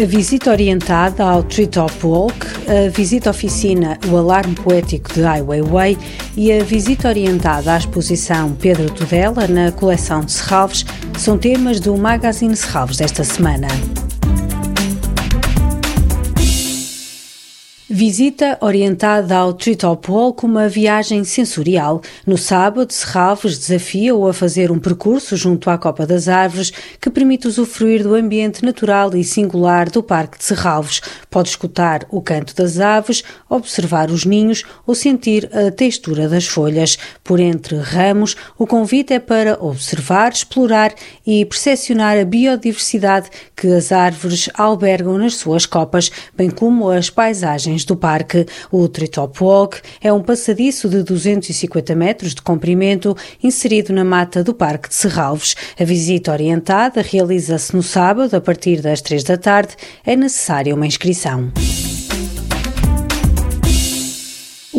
A visita orientada ao Treetop Walk, a visita oficina O Alarme Poético de Weiwei e a visita orientada à exposição Pedro Tudela na coleção de Serralves são temas do Magazine Serralves desta semana. Visita orientada ao Treetop com uma viagem sensorial. No sábado, Serralves desafia-o a fazer um percurso junto à Copa das Árvores que permite usufruir do ambiente natural e singular do Parque de Serralves. Pode escutar o canto das aves, observar os ninhos ou sentir a textura das folhas. Por entre ramos, o convite é para observar, explorar e percepcionar a biodiversidade que as árvores albergam nas suas copas, bem como as paisagens do parque. O Treetop Walk é um passadiço de 250 metros de comprimento inserido na mata do Parque de Serralves. A visita orientada realiza-se no sábado a partir das 3 da tarde. É necessária uma inscrição.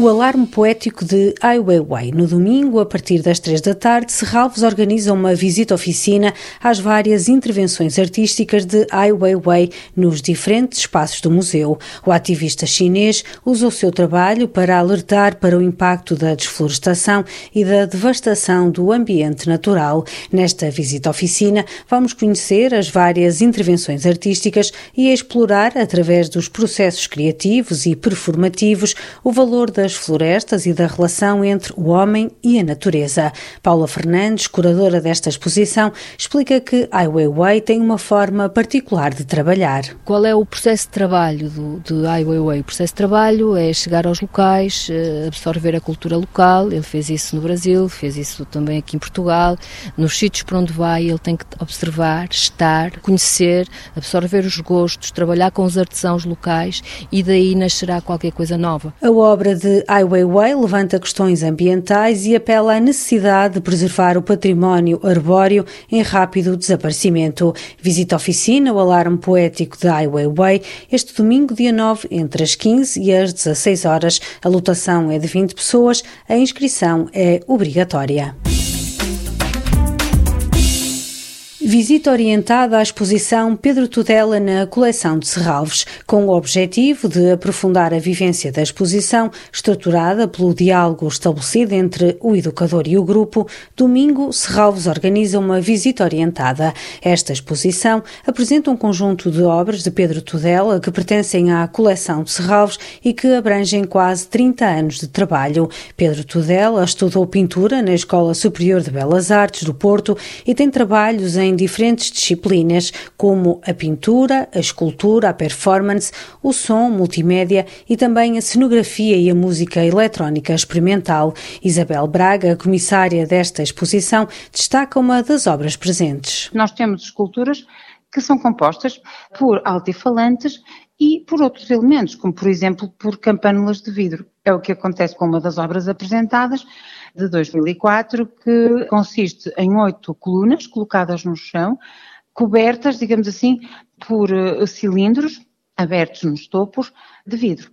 O alarme poético de Ai Weiwei. No domingo, a partir das três da tarde, Serralves organiza uma visita-oficina às várias intervenções artísticas de Ai Weiwei nos diferentes espaços do museu. O ativista chinês usa o seu trabalho para alertar para o impacto da desflorestação e da devastação do ambiente natural. Nesta visita-oficina, vamos conhecer as várias intervenções artísticas e explorar, através dos processos criativos e performativos, o valor das das florestas e da relação entre o homem e a natureza. Paula Fernandes, curadora desta exposição, explica que Ai Weiwei tem uma forma particular de trabalhar. Qual é o processo de trabalho do, de Ai Weiwei? O processo de trabalho é chegar aos locais, eh, absorver a cultura local. Ele fez isso no Brasil, fez isso também aqui em Portugal. Nos sítios para onde vai, ele tem que observar, estar, conhecer, absorver os gostos, trabalhar com os artesãos locais e daí nascerá qualquer coisa nova. A obra de Ai Weiwei levanta questões ambientais e apela à necessidade de preservar o património arbóreo em rápido desaparecimento. Visita a oficina o alarme poético de Ai Weiwei este domingo, dia 9, entre as 15 e as 16 horas. A lotação é de 20 pessoas, a inscrição é obrigatória. Visita orientada à exposição Pedro Tudela na coleção de Serralves, com o objetivo de aprofundar a vivência da exposição, estruturada pelo diálogo estabelecido entre o educador e o grupo. Domingo, Serralves organiza uma visita orientada. Esta exposição apresenta um conjunto de obras de Pedro Tudela que pertencem à coleção de Serralves e que abrangem quase 30 anos de trabalho. Pedro Tudela estudou pintura na Escola Superior de Belas Artes do Porto e tem trabalhos em diferentes disciplinas, como a pintura, a escultura, a performance, o som, multimédia e também a cenografia e a música eletrónica experimental. Isabel Braga, comissária desta exposição, destaca uma das obras presentes. Nós temos esculturas que são compostas por altifalantes e por outros elementos, como por exemplo por campânulas de vidro. É o que acontece com uma das obras apresentadas, de 2004, que consiste em oito colunas colocadas no chão, cobertas, digamos assim, por uh, cilindros abertos nos topos de vidro.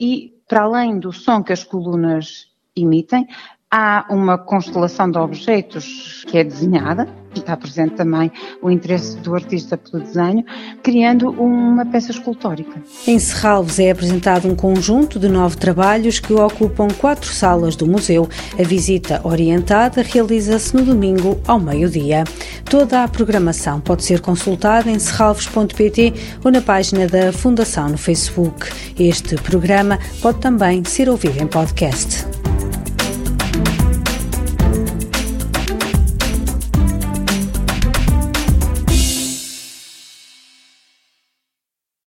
E, para além do som que as colunas emitem, há uma constelação de objetos que é desenhada, está presente também o interesse do artista pelo desenho, criando uma peça escultórica. Em Serralves é apresentado um conjunto de nove trabalhos que ocupam quatro salas do museu. A visita orientada realiza-se no domingo ao meio-dia. Toda a programação pode ser consultada em serralves.pt ou na página da Fundação no Facebook. Este programa pode também ser ouvido em podcast.